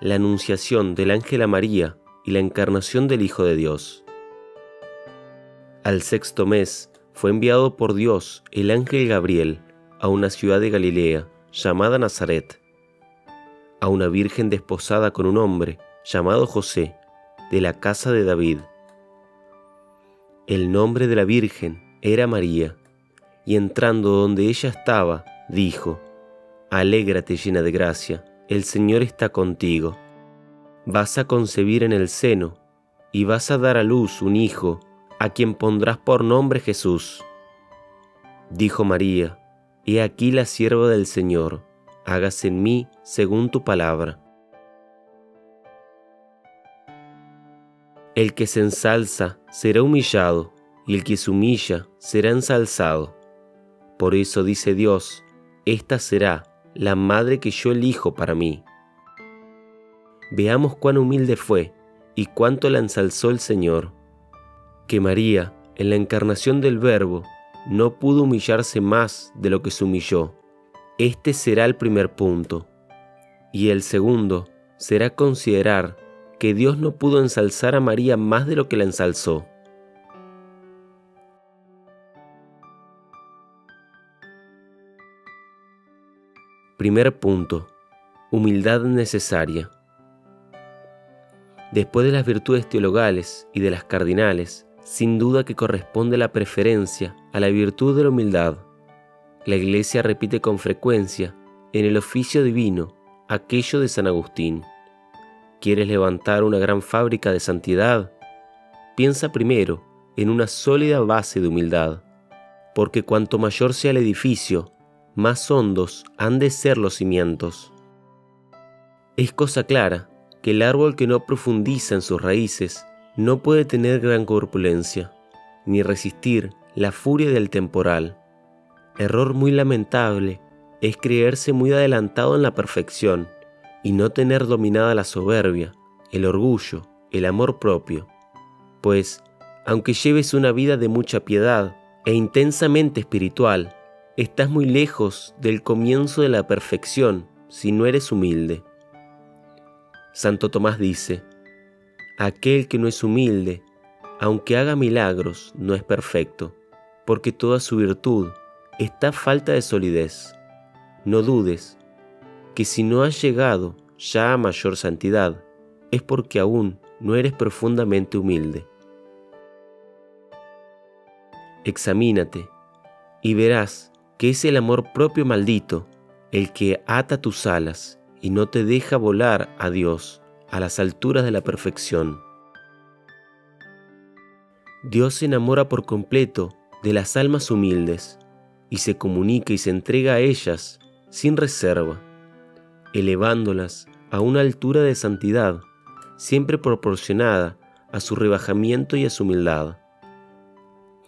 La Anunciación del Ángel a María y la Encarnación del Hijo de Dios. Al sexto mes fue enviado por Dios el ángel Gabriel a una ciudad de Galilea llamada Nazaret, a una virgen desposada con un hombre llamado José, de la casa de David. El nombre de la virgen era María, y entrando donde ella estaba, dijo, Alégrate llena de gracia, el Señor está contigo. Vas a concebir en el seno, y vas a dar a luz un hijo, a quien pondrás por nombre Jesús. Dijo María, He aquí la sierva del Señor, hágase en mí según tu palabra. El que se ensalza será humillado, y el que se humilla será ensalzado. Por eso dice Dios, esta será la madre que yo elijo para mí. Veamos cuán humilde fue y cuánto la ensalzó el Señor. Que María, en la encarnación del Verbo, no pudo humillarse más de lo que se humilló. Este será el primer punto. Y el segundo será considerar que Dios no pudo ensalzar a María más de lo que la ensalzó. Primer punto. Humildad necesaria. Después de las virtudes teologales y de las cardinales, sin duda que corresponde la preferencia a la virtud de la humildad. La Iglesia repite con frecuencia en el oficio divino aquello de San Agustín. ¿Quieres levantar una gran fábrica de santidad? Piensa primero en una sólida base de humildad, porque cuanto mayor sea el edificio, más hondos han de ser los cimientos. Es cosa clara que el árbol que no profundiza en sus raíces no puede tener gran corpulencia, ni resistir la furia del temporal. Error muy lamentable es creerse muy adelantado en la perfección y no tener dominada la soberbia, el orgullo, el amor propio. Pues, aunque lleves una vida de mucha piedad e intensamente espiritual, estás muy lejos del comienzo de la perfección si no eres humilde. Santo Tomás dice, aquel que no es humilde, aunque haga milagros, no es perfecto, porque toda su virtud está falta de solidez. No dudes que si no has llegado ya a mayor santidad, es porque aún no eres profundamente humilde. Examínate y verás que es el amor propio maldito el que ata tus alas y no te deja volar a Dios a las alturas de la perfección. Dios se enamora por completo de las almas humildes y se comunica y se entrega a ellas sin reserva, elevándolas a una altura de santidad siempre proporcionada a su rebajamiento y a su humildad.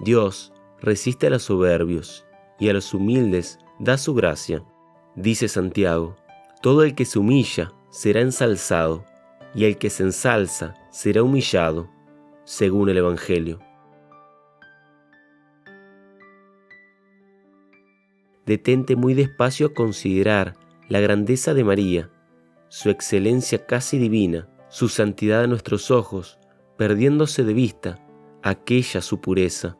Dios resiste a los soberbios y a los humildes da su gracia. Dice Santiago, todo el que se humilla será ensalzado, y el que se ensalza será humillado, según el Evangelio. Detente muy despacio a considerar la grandeza de María, su excelencia casi divina, su santidad a nuestros ojos, perdiéndose de vista aquella su pureza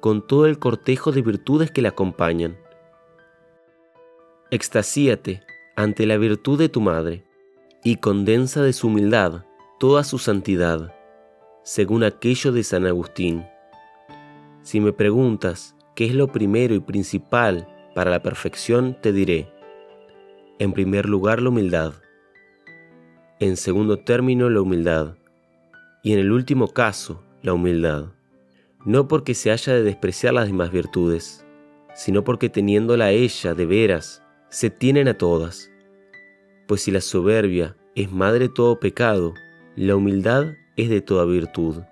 con todo el cortejo de virtudes que la acompañan. Extasíate ante la virtud de tu madre y condensa de su humildad toda su santidad, según aquello de San Agustín. Si me preguntas qué es lo primero y principal para la perfección, te diré, en primer lugar la humildad, en segundo término la humildad y en el último caso la humildad no porque se haya de despreciar las demás virtudes, sino porque teniéndola a ella de veras, se tienen a todas. Pues si la soberbia es madre de todo pecado, la humildad es de toda virtud.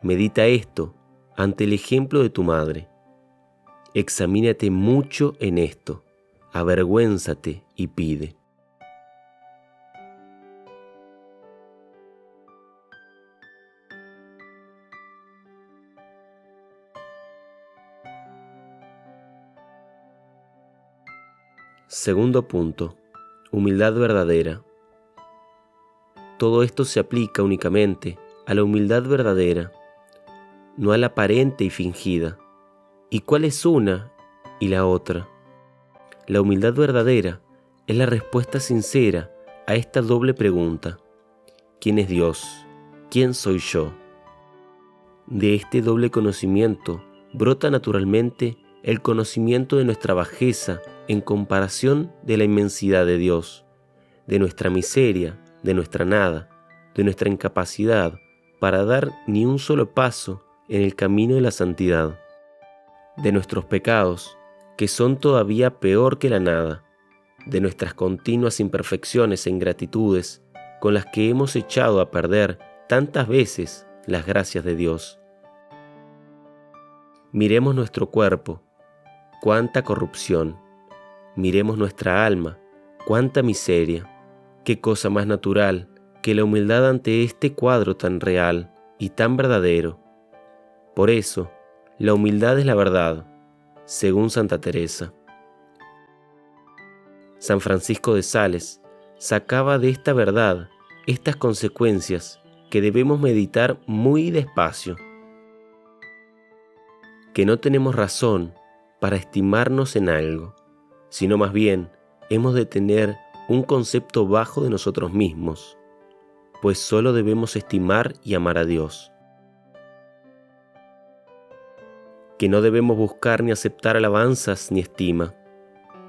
Medita esto ante el ejemplo de tu madre. Examínate mucho en esto, avergüénzate y pide. Segundo punto. Humildad verdadera. Todo esto se aplica únicamente a la humildad verdadera, no a la aparente y fingida. ¿Y cuál es una y la otra? La humildad verdadera es la respuesta sincera a esta doble pregunta. ¿Quién es Dios? ¿Quién soy yo? De este doble conocimiento brota naturalmente el conocimiento de nuestra bajeza en comparación de la inmensidad de Dios, de nuestra miseria, de nuestra nada, de nuestra incapacidad para dar ni un solo paso en el camino de la santidad, de nuestros pecados, que son todavía peor que la nada, de nuestras continuas imperfecciones e ingratitudes con las que hemos echado a perder tantas veces las gracias de Dios. Miremos nuestro cuerpo, cuánta corrupción, Miremos nuestra alma, cuánta miseria, qué cosa más natural que la humildad ante este cuadro tan real y tan verdadero. Por eso, la humildad es la verdad, según Santa Teresa. San Francisco de Sales sacaba de esta verdad estas consecuencias que debemos meditar muy despacio. Que no tenemos razón para estimarnos en algo sino más bien hemos de tener un concepto bajo de nosotros mismos, pues solo debemos estimar y amar a Dios. Que no debemos buscar ni aceptar alabanzas ni estima,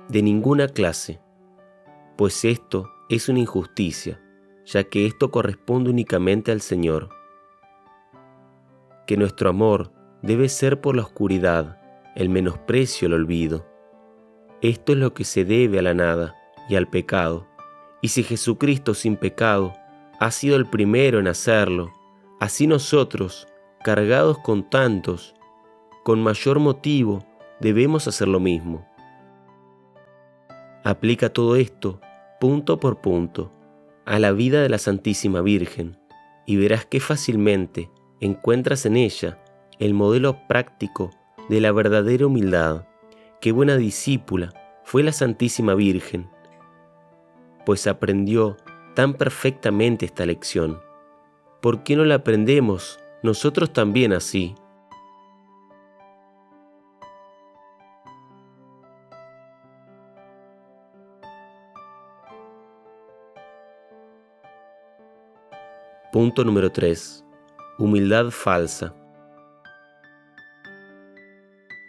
de ninguna clase, pues esto es una injusticia, ya que esto corresponde únicamente al Señor. Que nuestro amor debe ser por la oscuridad, el menosprecio, el olvido esto es lo que se debe a la nada y al pecado. Y si Jesucristo sin pecado ha sido el primero en hacerlo, así nosotros, cargados con tantos, con mayor motivo, debemos hacer lo mismo. Aplica todo esto, punto por punto, a la vida de la Santísima Virgen, y verás que fácilmente encuentras en ella el modelo práctico de la verdadera humildad qué buena discípula fue la Santísima Virgen, pues aprendió tan perfectamente esta lección. ¿Por qué no la aprendemos nosotros también así? Punto número 3. Humildad falsa.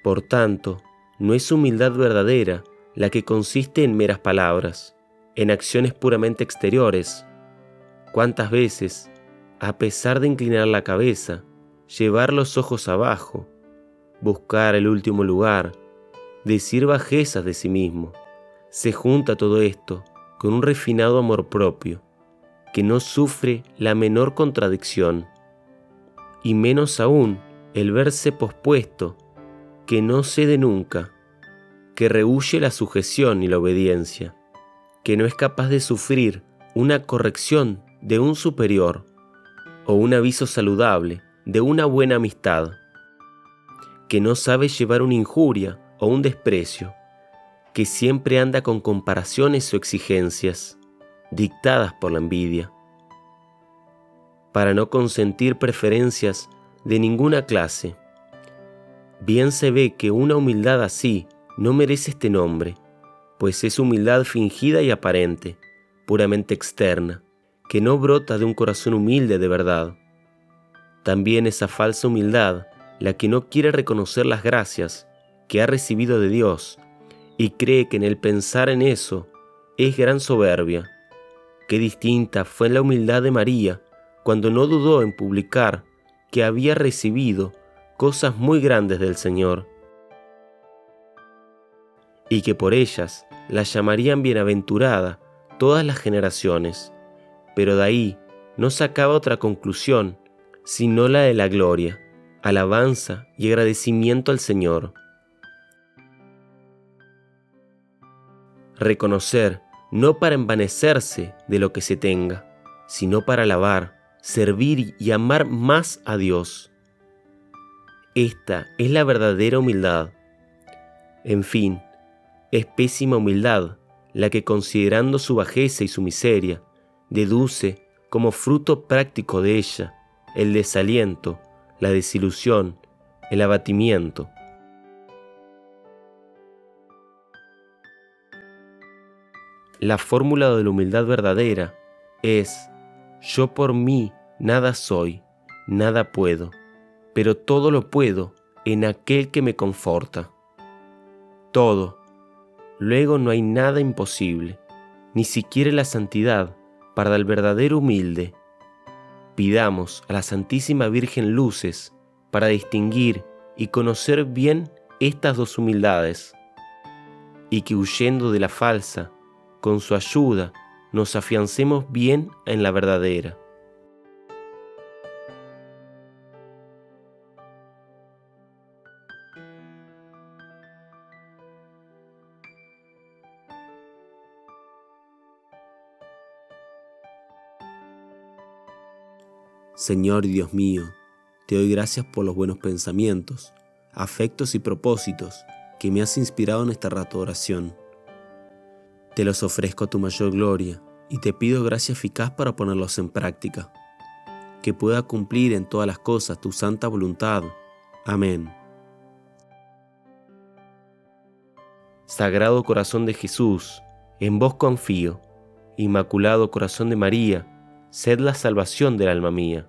Por tanto, no es humildad verdadera la que consiste en meras palabras, en acciones puramente exteriores. ¿Cuántas veces, a pesar de inclinar la cabeza, llevar los ojos abajo, buscar el último lugar, decir bajezas de sí mismo, se junta todo esto con un refinado amor propio, que no sufre la menor contradicción, y menos aún el verse pospuesto que no cede nunca, que rehuye la sujeción y la obediencia, que no es capaz de sufrir una corrección de un superior o un aviso saludable de una buena amistad, que no sabe llevar una injuria o un desprecio, que siempre anda con comparaciones o exigencias dictadas por la envidia, para no consentir preferencias de ninguna clase, Bien se ve que una humildad así no merece este nombre, pues es humildad fingida y aparente, puramente externa, que no brota de un corazón humilde de verdad. También esa falsa humildad, la que no quiere reconocer las gracias que ha recibido de Dios y cree que en el pensar en eso es gran soberbia. Qué distinta fue la humildad de María cuando no dudó en publicar que había recibido cosas muy grandes del Señor. y que por ellas la llamarían bienaventurada todas las generaciones. Pero de ahí no sacaba otra conclusión, sino la de la gloria, alabanza y agradecimiento al Señor. Reconocer no para envanecerse de lo que se tenga, sino para alabar, servir y amar más a Dios. Esta es la verdadera humildad. En fin, es pésima humildad la que considerando su bajeza y su miseria, deduce como fruto práctico de ella el desaliento, la desilusión, el abatimiento. La fórmula de la humildad verdadera es, yo por mí nada soy, nada puedo, pero todo lo puedo en aquel que me conforta. Todo. Luego no hay nada imposible, ni siquiera la santidad para el verdadero humilde. Pidamos a la Santísima Virgen luces para distinguir y conocer bien estas dos humildades, y que huyendo de la falsa, con su ayuda nos afiancemos bien en la verdadera. Señor Dios mío, te doy gracias por los buenos pensamientos, afectos y propósitos que me has inspirado en esta rato oración te los ofrezco a tu mayor gloria y te pido gracia eficaz para ponerlos en práctica, que pueda cumplir en todas las cosas tu santa voluntad. Amén. Sagrado corazón de Jesús, en vos confío. Inmaculado corazón de María, sed la salvación del alma mía.